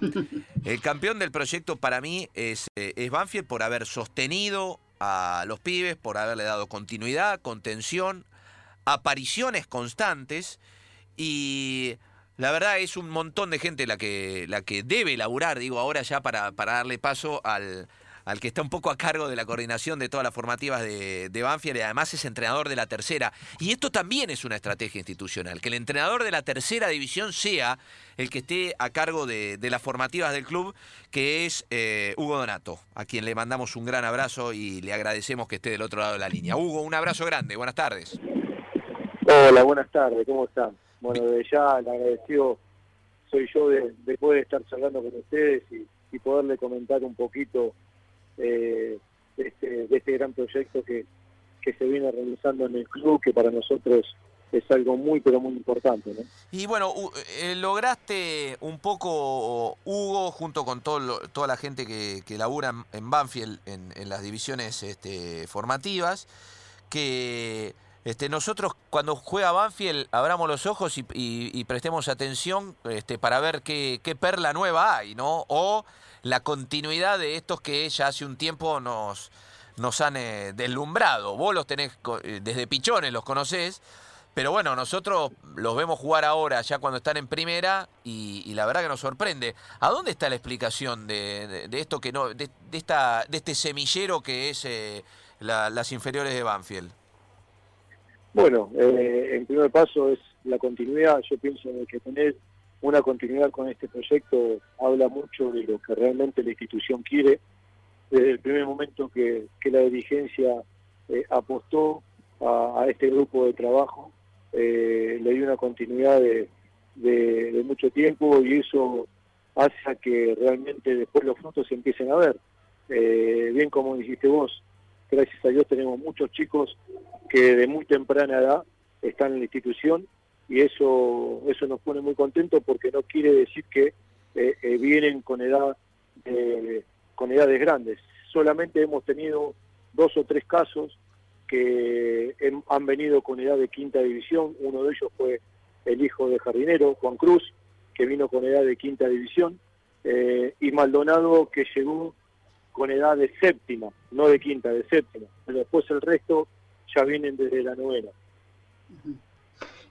El campeón del proyecto para mí es, eh, es Banfield por haber sostenido a los pibes, por haberle dado continuidad, contención, apariciones constantes y la verdad es un montón de gente la que, la que debe laburar, digo ahora ya para, para darle paso al, al que está un poco a cargo de la coordinación de todas las formativas de, Banfield y además es entrenador de la tercera. Y esto también es una estrategia institucional, que el entrenador de la tercera división sea el que esté a cargo de, las formativas del club, que es eh, Hugo Donato, a quien le mandamos un gran abrazo y le agradecemos que esté del otro lado de la línea. Hugo, un abrazo grande, buenas tardes. Hola, buenas tardes, ¿cómo están? Bueno, desde ya le agradecido soy yo de, de poder estar charlando con ustedes y poderle comentar un poquito eh, de, este, de, este, gran proyecto que, que se viene realizando en el club, que para nosotros es algo muy, pero muy importante. Y bueno, eh, lograste un poco, Hugo, junto con todo toda la gente que, que labura en Banfield, en, las divisiones este, formativas, que este, nosotros cuando juega Banfield abramos los ojos y, y, y prestemos atención este, para ver qué, qué, perla nueva hay, ¿no? O la continuidad de estos que ya hace un tiempo nos, nos han eh, deslumbrado. Vos los tenés eh, desde pichones, los conocés. Pero bueno, nosotros los vemos jugar ahora, ya cuando están en primera, y, la verdad que nos sorprende. ¿A dónde está la explicación de, de, de esto que no, de, de, esta, de este semillero que es eh, la, las inferiores de Banfield? Bueno, eh, en primer paso es la continuidad. Yo pienso que tener una continuidad con este proyecto habla mucho de lo que realmente la institución quiere. Desde el primer momento que, que la dirigencia eh, apostó a, este grupo de trabajo, eh, le dio una continuidad de, de, de, mucho tiempo y eso hace a que realmente después los frutos se empiecen a ver. Eh, bien como dijiste vos, gracias a Dios tenemos muchos chicos que de muy temprana edad están en la institución y eso eso nos pone muy contentos porque no quiere decir que eh, eh, vienen con edad eh, con edades grandes solamente hemos tenido dos o tres casos que han venido con edad de quinta división uno de ellos fue el hijo de jardinero Juan Cruz que vino con edad de quinta división eh, y Maldonado que llegó con edad de séptima, no de quinta, de séptima. Pero después el resto ya vienen desde la novena. Uh.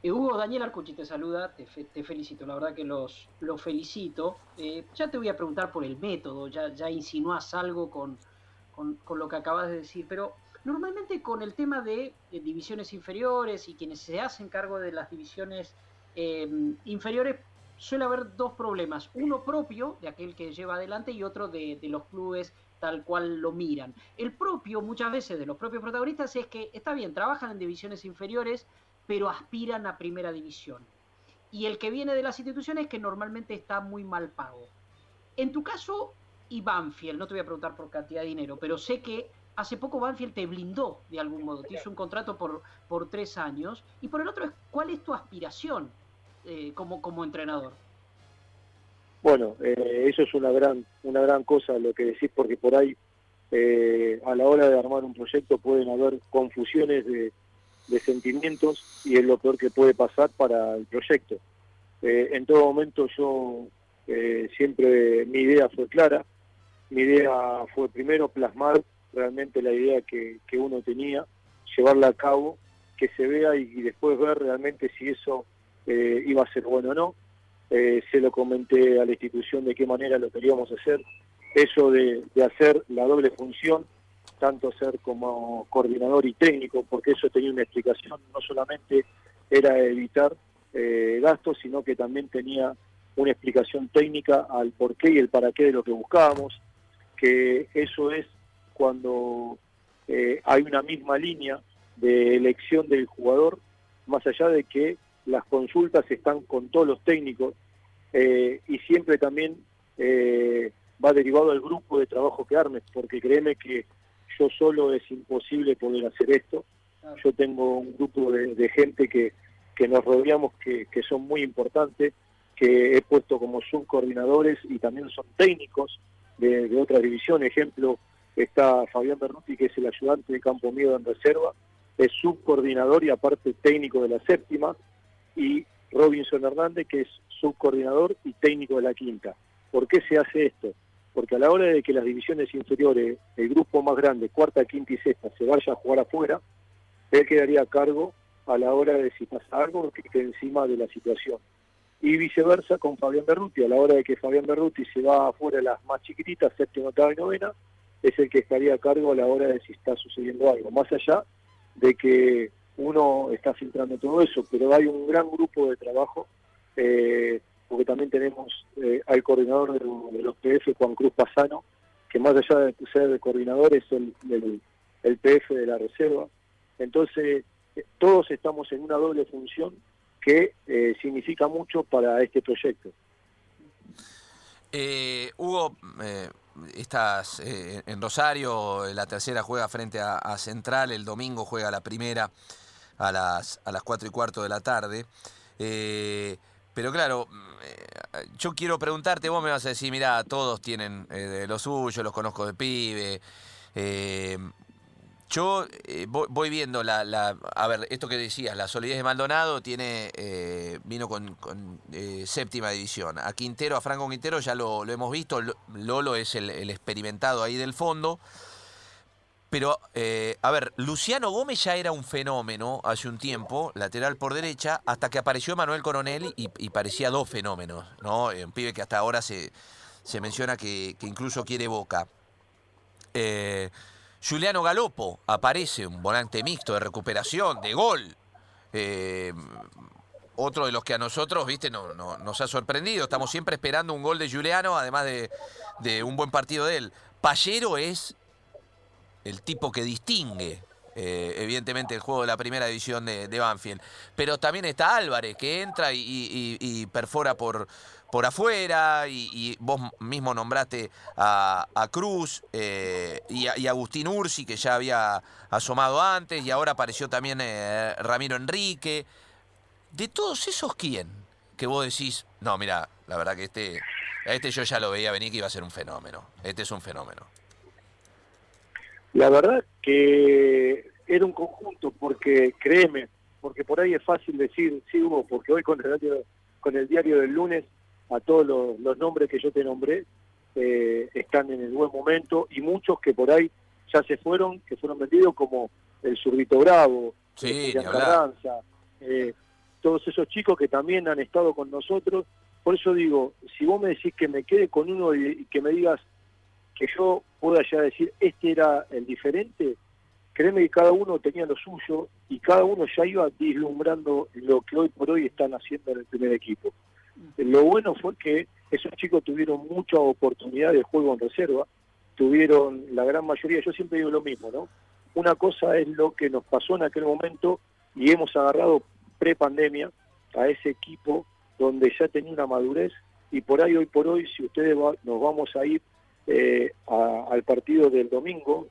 Eh, Hugo, Daniel Arcucci te saluda, te, fe, te, felicito, la verdad que los, los felicito. Eh, ya te voy a preguntar por el método, ya, ya insinuás algo con, con, lo que acabas de decir, pero normalmente con el tema de, divisiones inferiores y quienes se hacen cargo de las divisiones eh, inferiores, suele haber dos problemas, uno propio de aquel que lleva adelante y otro de, de los clubes tal cual lo miran. El propio, muchas veces, de los propios protagonistas es que, está bien, trabajan en divisiones inferiores, pero aspiran a primera división. Y el que viene de las instituciones que normalmente está muy mal pago. En tu caso, y Banfield, no te voy a preguntar por cantidad de dinero, pero sé que hace poco Banfield te blindó de algún modo, te hizo un contrato por, por tres años. Y por el otro, ¿cuál es tu aspiración eh, como, como entrenador? Bueno, eh, eso es una gran, una gran cosa lo que decís, porque por ahí eh, a la hora de armar un proyecto pueden haber confusiones de, de, sentimientos y es lo peor que puede pasar para el proyecto. Eh, en todo momento yo eh, siempre mi idea fue clara, mi idea fue primero plasmar realmente la idea que, que uno tenía, llevarla a cabo, que se vea y, después ver realmente si eso eh, iba a ser bueno o no eh, se lo comenté a la institución de qué manera lo queríamos hacer. Eso de, de, hacer la doble función, tanto ser como coordinador y técnico, porque eso tenía una explicación, no solamente era evitar eh, gastos, sino que también tenía una explicación técnica al por qué y el para qué de lo que buscábamos, que eso es cuando eh, hay una misma línea de elección del jugador, más allá de que las consultas están con todos los técnicos eh, y siempre también va derivado al grupo de trabajo que armes, porque créeme que yo solo es imposible poder hacer esto. Yo tengo un grupo de, de gente que, que nos rodeamos que, que, son muy importantes, que he puesto como subcoordinadores y también son técnicos de, de otras divisiones. Ejemplo, está Fabián Berruti, que es el ayudante de Campo Miedo en reserva, es subcoordinador y aparte técnico de la séptima, y Robinson Hernández, que es subcoordinador y técnico de la quinta. ¿Por qué se hace esto? Porque a la hora de que las divisiones inferiores, el grupo más grande, cuarta, quinta y sexta, se vaya a jugar afuera, él quedaría a cargo a la hora de si pasa algo que esté encima de la situación. Y viceversa con Fabián Berruti, a la hora de que Fabián Berruti se va afuera las más chiquititas, séptima, octava y novena, es el que estaría a cargo a la hora de si está sucediendo algo. Más allá de que uno está filtrando todo eso, pero hay un gran grupo de trabajo, eh, porque también tenemos eh, al coordinador de, los PF, Juan Cruz Pasano, que más allá de ser el coordinador es el, el, PF de la reserva. Entonces, eh, todos estamos en una doble función que significa mucho para este proyecto. Hugo, estás en Rosario, la tercera juega frente a, a, Central, el domingo juega la primera a las, a las 4 y cuarto de la tarde. Eh, pero claro, eh, yo quiero preguntarte, vos me vas a decir, mira, todos tienen eh, lo suyo, los conozco de pibe. yo voy viendo la, la, a ver, esto que decías, la solidez de Maldonado tiene, vino con, séptima división. A Quintero, a Franco Quintero ya lo, hemos visto, Lolo es el experimentado ahí del fondo. Pero, eh, a ver, Luciano Gómez ya era un fenómeno hace un tiempo, lateral por derecha, hasta que apareció Manuel Coronel y, parecía dos fenómenos, ¿no? Eh, un pibe que hasta ahora se, se menciona que, incluso quiere boca. Eh, Juliano Galopo aparece, un volante mixto de recuperación, de gol. otro de los que a nosotros, viste, no, nos ha sorprendido. Estamos siempre esperando un gol de Juliano, además de, de un buen partido de él. Pallero es el tipo que distingue eh, evidentemente el juego de la primera división de, Banfield. Pero también está Álvarez, que entra y, perfora por, por afuera, y, vos mismo nombraste a, Cruz eh, y, a, Agustín Ursi, que ya había asomado antes, y ahora apareció también eh, Ramiro Enrique. De todos esos, ¿quién? Que vos decís, no, mira, la verdad que este, este yo ya lo veía venir que iba a ser un fenómeno. Este es un fenómeno. La verdad que era un conjunto, porque créeme, porque por ahí es fácil decir, sí hubo, porque hoy con el diario, con el diario del lunes, a todos los, nombres que yo te nombré, eh, están en el buen momento, y muchos que por ahí ya se fueron, que fueron vendidos como el Zurdito Bravo, sí, Carranza, eh, todos esos chicos que también han estado con nosotros. Por eso digo, si vos me decís que me quede con uno y que me digas, que yo pueda ya decir, este era el diferente, créeme que cada uno tenía lo suyo y cada uno ya iba vislumbrando lo que hoy por hoy están haciendo en el primer equipo. Lo bueno fue que esos chicos tuvieron mucha oportunidad de juego en reserva, tuvieron la gran mayoría, yo siempre digo lo mismo, ¿no? Una cosa es lo que nos pasó en aquel momento y hemos agarrado pre-pandemia a ese equipo donde ya tenía una madurez y por ahí, hoy por hoy, si ustedes nos vamos a ir eh, al partido del domingo.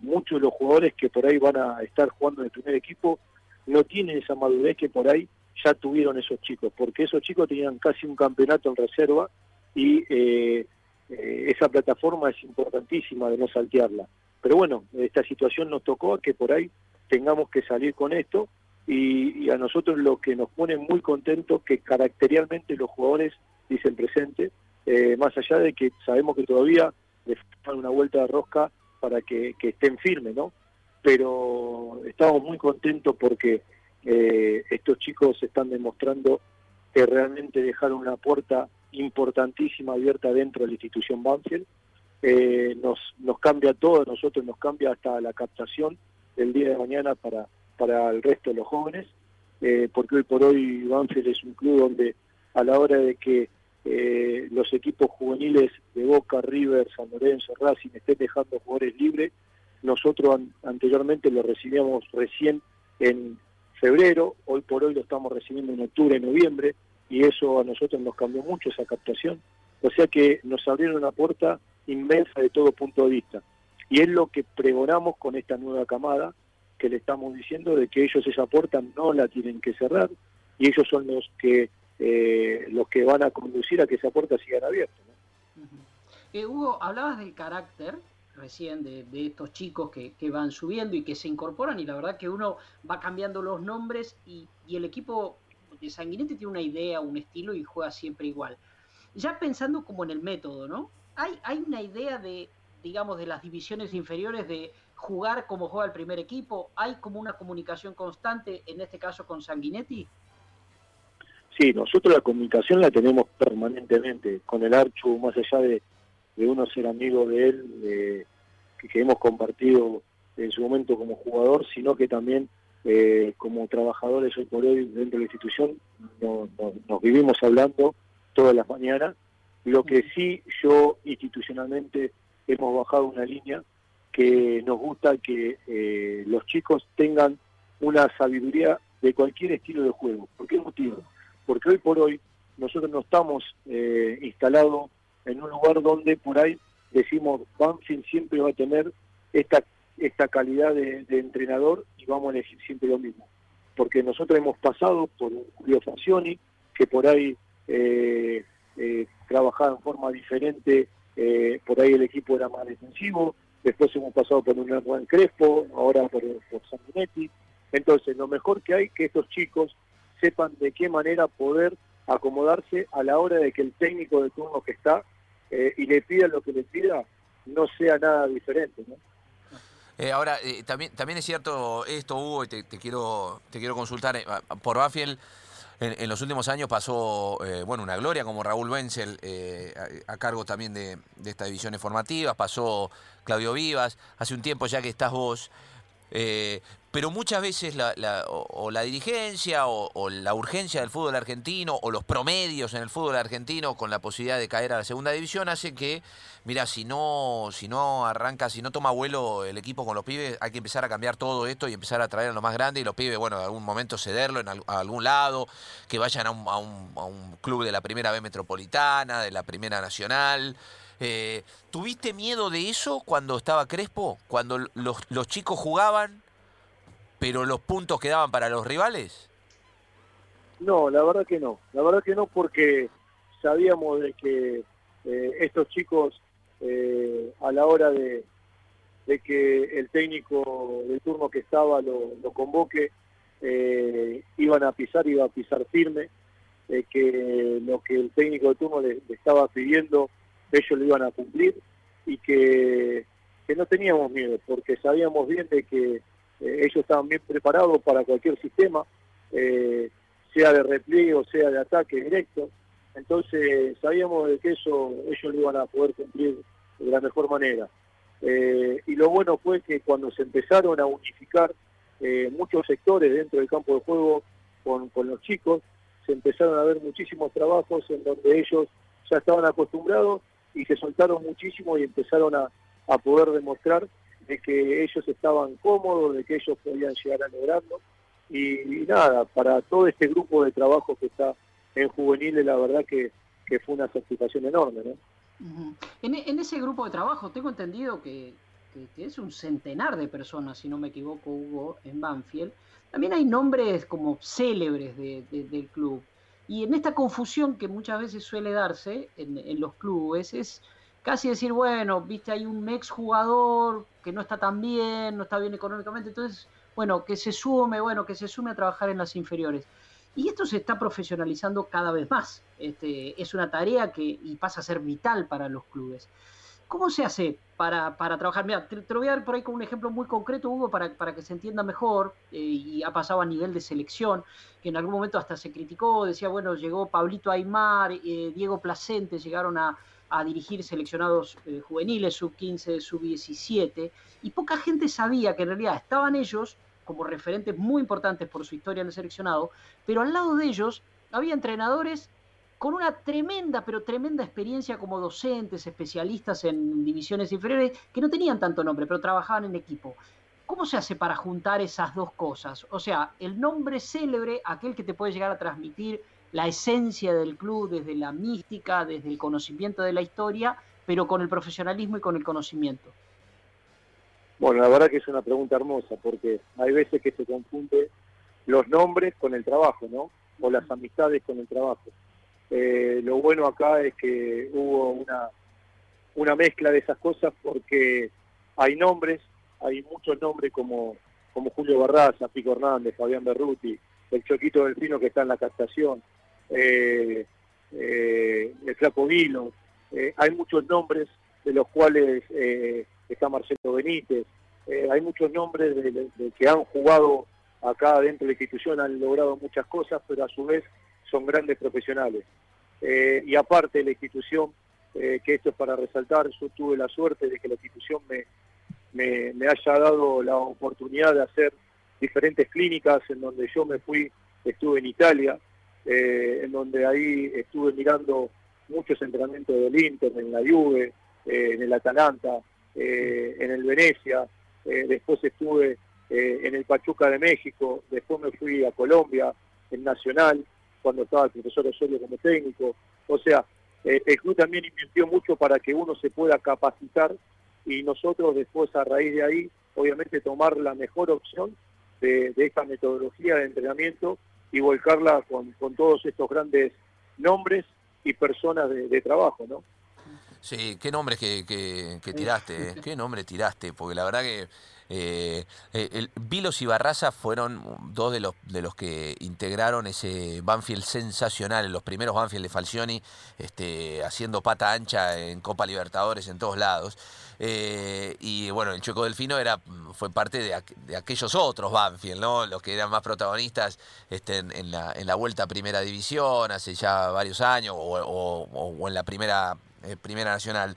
muchos de los jugadores que por ahí van a estar jugando en el primer equipo no tienen esa madurez que por ahí ya tuvieron esos chicos, porque esos chicos tenían casi un campeonato en reserva y eh, eh, esa plataforma es importantísima de no saltearla. Pero bueno, esta situación nos tocó que por ahí tengamos que salir con esto y, a nosotros lo que nos pone muy contentos que caracterialmente los jugadores dicen presente, eh, más allá de que sabemos que todavía le falta una vuelta de rosca para que, estén firmes, ¿no? Pero estamos muy contentos porque eh, estos chicos están demostrando que realmente dejaron una puerta importantísima abierta dentro de la institución Banfield. Eh, nos, nos cambia todo, a nosotros nos cambia hasta la captación del día de mañana para, para el resto de los jóvenes, porque hoy por hoy Banfield es un club donde a la hora de que eh, los equipos juveniles de Boca, River, San Lorenzo, Racing estén dejando jugadores libres. Nosotros anteriormente lo recibíamos recién en febrero, hoy por hoy lo estamos recibiendo en octubre, noviembre, y eso a nosotros nos cambió mucho esa captación. O sea que nos abrieron una puerta inmensa de todo punto de vista. Y es lo que pregonamos con esta nueva camada, que le estamos diciendo de que ellos esa puerta no la tienen que cerrar, y ellos son los que eh, los que van a conducir a que esa puerta siga abierta. Eh, Hugo, hablabas del carácter recién de, estos chicos que, van subiendo y que se incorporan y la verdad que uno va cambiando los nombres y, el equipo de Sanguinete tiene una idea, un estilo y juega siempre igual. ya pensando como en el método, ¿no? Hay, hay una idea de, digamos, de las divisiones inferiores de jugar como juega el primer equipo? ¿Hay como una comunicación constante, en este caso con Sanguinetti? Sí, nosotros la comunicación la tenemos permanentemente con el Archu, más allá de, uno ser amigo de él, que, hemos compartido en su momento como jugador, sino que también eh, como trabajadores hoy por hoy dentro de la institución nos vivimos hablando todas las mañanas. Lo que sí yo institucionalmente hemos bajado una línea que nos gusta que eh, los chicos tengan una sabiduría de cualquier estilo de juego. ¿Por qué motivo? Porque hoy por hoy nosotros no estamos eh, instalados en un lugar donde por ahí decimos Banfield siempre va a tener esta esta calidad de, entrenador y vamos a elegir siempre lo mismo. Porque nosotros hemos pasado por Julio Fancioni, que por ahí eh, eh, trabajaba en forma diferente, por ahí el equipo era más defensivo, después hemos pasado por un Juan Crespo, ahora por, por. Entonces, lo mejor que hay que estos chicos sepan de qué manera poder acomodarse a la hora de que el técnico de turno que está eh, y le pida lo que le pida no sea nada diferente. Eh, ahora, eh, también, también es cierto esto, Hugo, y te, quiero, te quiero consultar por Bafiel en, los últimos años pasó bueno una gloria como Raúl Wenzel eh, a, cargo también de, de estas divisiones formativas, pasó Claudio Vivas, hace un tiempo ya que estás vos. Eh, pero muchas veces la, o, la dirigencia o, la urgencia del fútbol argentino o los promedios en el fútbol argentino con la posibilidad de caer a la segunda división hace que, mira, si no, si no arranca, si no toma vuelo el equipo con los pibes, hay que empezar a cambiar todo esto y empezar a traer a lo más grande y los pibes, bueno, en algún momento cederlo en a algún lado, que vayan a un, a un, a un club de la primera B metropolitana, de la primera nacional. Eh, ¿Tuviste miedo de eso cuando estaba Crespo? Cuando los, chicos jugaban pero los puntos quedaban para los rivales? No, la verdad que no. La verdad que no porque sabíamos de que eh, estos chicos eh, a la hora de, que el técnico del turno que estaba lo, convoque, eh, iban a pisar, iba a pisar firme, que lo que el técnico de turno le, estaba pidiendo, ellos lo iban a cumplir y que, que no teníamos miedo, porque sabíamos bien de que eh, ellos estaban bien preparados para cualquier sistema, eh, sea de repliegue o sea de ataque directo. Entonces sabíamos de que eso ellos lo iban a poder cumplir de la mejor manera. Eh, y lo bueno fue que cuando se empezaron a unificar muchos sectores dentro del campo de juego con, con los chicos, se empezaron a ver muchísimos trabajos en donde ellos ya estaban acostumbrados y se soltaron muchísimo y empezaron a, a poder demostrar de que ellos estaban cómodos, de que ellos podían llegar a lograrlo. Y, nada, para todo este grupo de trabajo que está en juveniles, la verdad que, fue una satisfacción enorme. ¿no? en, ese grupo de trabajo tengo entendido que, es un centenar de personas, si no me equivoco, Hugo, en Banfield. También hay nombres como célebres del club. Y en esta confusión que muchas veces suele darse en, los clubes es casi decir, bueno, viste, hay un ex jugador que no está tan bien, no está bien económicamente, entonces, bueno, que se sume, bueno, que se sume a trabajar en las inferiores. Y esto se está profesionalizando cada vez más. Este, es una tarea que y pasa a ser vital para los clubes. ¿Cómo se hace para, para trabajar? Mira, te, lo voy a dar por ahí con un ejemplo muy concreto, Hugo, para, para que se entienda mejor, eh, y ha pasado a nivel de selección, que en algún momento hasta se criticó, decía, bueno, llegó Pablito Aymar, eh, Diego Placente, llegaron a, a dirigir seleccionados eh, juveniles, sub-15, sub-17, y poca gente sabía que en realidad estaban ellos como referentes muy importantes por su historia en el seleccionado, pero al lado de ellos había entrenadores con una tremenda, pero tremenda experiencia como docentes, especialistas en divisiones inferiores, que no tenían tanto nombre, pero trabajaban en equipo. ¿Cómo se hace para juntar esas dos cosas? O sea, el nombre célebre, aquel que te puede llegar a transmitir la esencia del club desde la mística, desde el conocimiento de la historia, pero con el profesionalismo y con el conocimiento? Bueno, la verdad que es una pregunta hermosa, porque hay veces que se confunde los nombres con el trabajo, ¿no? O las amistades con el trabajo. Eh, lo bueno acá es que hubo una, una mezcla de esas cosas porque hay nombres, hay muchos nombres como, como Julio Barraza, Pico Hernández, Fabián Berruti, el Choquito del Pino que está en la captación, eh, el Flaco Vilo, hay muchos nombres de los cuales está Marcelo Benítez, hay muchos nombres de, que han jugado acá dentro de la institución, han logrado muchas cosas, pero a su vez son grandes profesionales. y aparte la institución, que esto es para resaltar, yo tuve la suerte de que la institución me, me, haya dado la oportunidad de hacer diferentes clínicas en donde yo me fui, estuve en Italia, eh, en donde ahí estuve mirando muchos entrenamientos del Inter, en la Juve, eh, en el Atalanta, eh, en el Venecia, después estuve en el Pachuca de México, después me fui a Colombia, en Nacional, cuando estaba el profesor Osorio como técnico. O sea, el club también invirtió mucho para que uno se pueda capacitar y nosotros después a raíz de ahí, obviamente tomar la mejor opción de, esta metodología de entrenamiento y volcarla con, todos estos grandes nombres y personas de, trabajo, ¿no? Sí, qué nombres que, que, tiraste, ¿eh? qué nombre tiraste, porque la verdad que eh, eh, Vilos y Barraza fueron dos de los, que integraron ese Banfield sensacional, en los primeros Banfield de Falcioni, este, haciendo pata ancha en Copa Libertadores en todos lados. Eh, y bueno, el Chueco Delfino era, fue parte de, aquellos otros Banfield. Los que eran más protagonistas este, en, la, en la vuelta a Primera División hace ya varios años, o, en la primera, primera Nacional.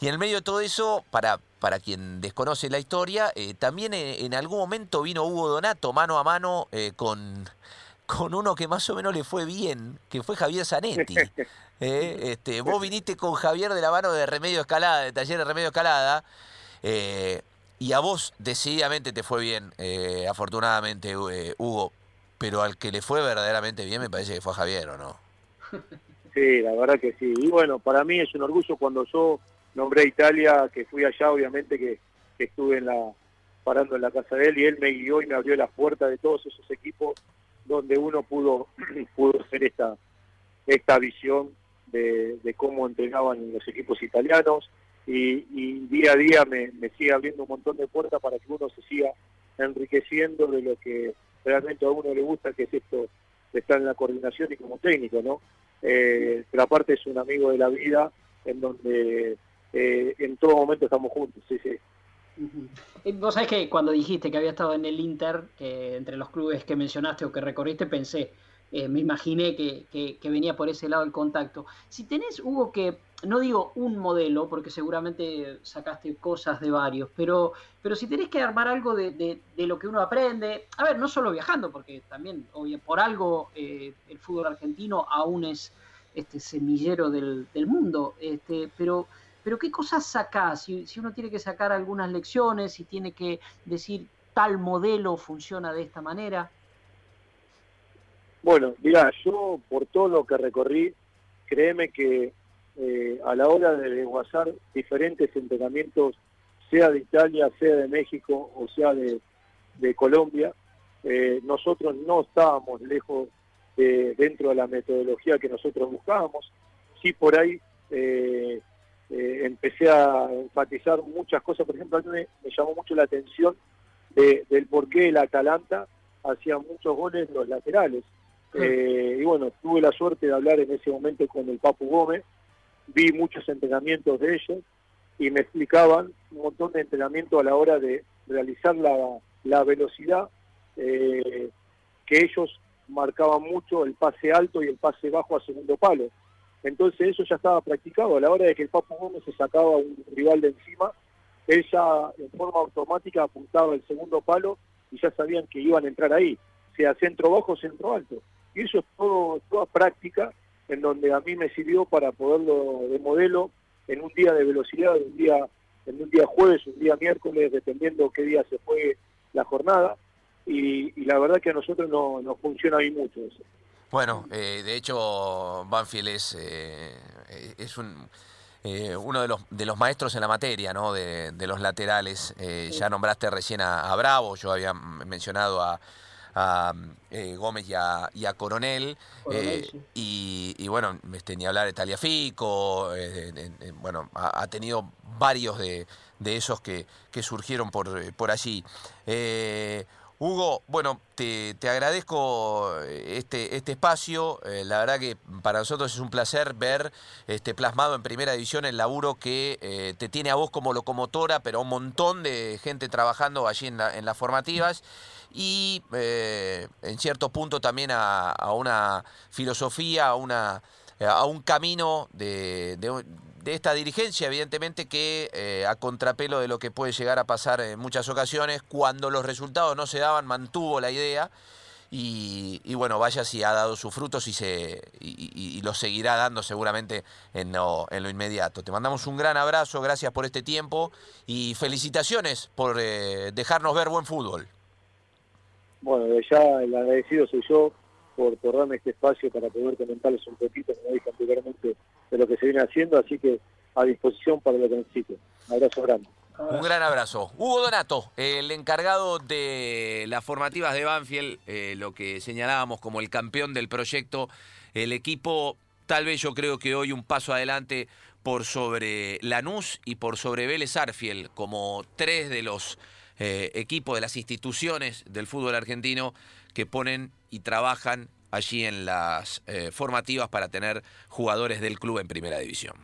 Y en el medio de todo eso, para, para quien desconoce la historia, eh, también en, algún momento vino Hugo Donato mano a mano eh, con, con uno que más o menos le fue bien, que fue Javier Zanetti. Eh, este, vos viniste con Javier de la mano de Remedio Escalada, de Taller de Remedio Escalada, y a vos decididamente te fue bien, afortunadamente, Hugo, pero al que le fue verdaderamente bien me parece que fue a Javier, ¿o no? Sí, la verdad que sí. Y bueno, para mí es un orgullo cuando yo nombré a Italia, que fui allá, obviamente que, estuve en la parando en la casa de él y él me guió y me abrió las puertas de todos esos equipos donde uno pudo, pudo hacer esta, esta visión de, cómo entrenaban los equipos italianos y, día a día me, sigue abriendo un montón de puertas para que uno se siga enriqueciendo de lo que realmente a uno le gusta, que es esto de estar en la coordinación y como técnico, ¿no? Eh, pero aparte es un amigo de la vida en donde eh, en todo momento estamos juntos, sí, sí. Eh, vos sabés que cuando dijiste que había estado en el Inter, entre los clubes que mencionaste o que recorriste, pensé, eh, me imaginé que, que, venía por ese lado el contacto. Si tenés, Hugo, que, no digo un modelo, porque seguramente sacaste cosas de varios, pero, pero si tenés que armar algo de, de, lo que uno aprende, a ver, no solo viajando, porque también, obvio, por algo el fútbol argentino aún es este semillero del, del mundo, este, pero pero ¿qué cosas sacás? Si, uno tiene que sacar algunas lecciones, si tiene que decir tal modelo funciona de esta manera. Bueno, mira, yo por todo lo que recorrí, créeme que eh, a la hora de desguazar diferentes entrenamientos, sea de Italia, sea de México o sea de, Colombia, eh, nosotros no estábamos lejos de, dentro de la metodología que nosotros buscábamos. Sí, por ahí eh, eh, empecé a enfatizar muchas cosas. Por ejemplo, a mí me, llamó mucho la atención del por qué el Atalanta hacía muchos goles en los laterales. Eh, y bueno, tuve la suerte de hablar en ese momento con el Papu Gómez, vi muchos entrenamientos de ellos y me explicaban un montón de entrenamiento a la hora de realizar la, velocidad, eh, que ellos marcaban mucho el pase alto y el pase bajo a segundo palo. Entonces eso ya estaba practicado. A la hora de que el Papo Gómez se sacaba un rival de encima, él ya en forma automática apuntaba el segundo palo y ya sabían que iban a entrar ahí, sea centro bajo o centro alto. Y eso es todo, toda práctica en donde a mí me sirvió para poderlo de modelo en un día de velocidad, un día, en un día jueves, un día miércoles, dependiendo qué día se fue la jornada. Y, la verdad que a nosotros no, nos funciona ahí mucho eso. Bueno, eh, de hecho, Banfield es, eh, es un, eh, uno de los, de los maestros en la materia, ¿no? De, los laterales. Ya nombraste recién a, Bravo, yo había mencionado a, Gómez y a, Coronel. y, bueno, este, ni hablar de Taliafico. bueno, ha, tenido varios de, esos que, que surgieron por, por allí. Hugo, bueno, te, agradezco eh, este, este espacio. Eh, la verdad que para nosotros es un placer ver este, plasmado en primera división el laburo que eh, te tiene a vos como locomotora, pero un montón de gente trabajando allí en, las formativas y en cierto punto también a, una filosofía, a, una, a un camino de, de esta dirigencia, evidentemente que eh, a contrapelo de lo que puede llegar a pasar en muchas ocasiones, cuando los resultados no se daban, mantuvo la idea y, bueno, vaya si ha dado sus frutos y, se, y, los seguirá dando seguramente en lo, en lo, inmediato. Te mandamos un gran abrazo, gracias por este tiempo y felicitaciones por eh, dejarnos ver buen fútbol. Bueno, ya el agradecido soy yo por, por darme este espacio para poder comentarles un poquito, como dije anteriormente, de lo que se viene haciendo, así que a disposición para lo que necesiten. Un abrazo grande. Un gran abrazo. Hugo Donato, el encargado de las formativas de Banfield, eh, lo que señalábamos como el campeón del proyecto, el equipo tal vez yo creo que hoy un paso adelante por sobre Lanús y por sobre Vélez Arfiel, como tres de los eh, equipos de las instituciones del fútbol argentino que ponen y trabajan allí en las eh, formativas para tener jugadores del club en primera división.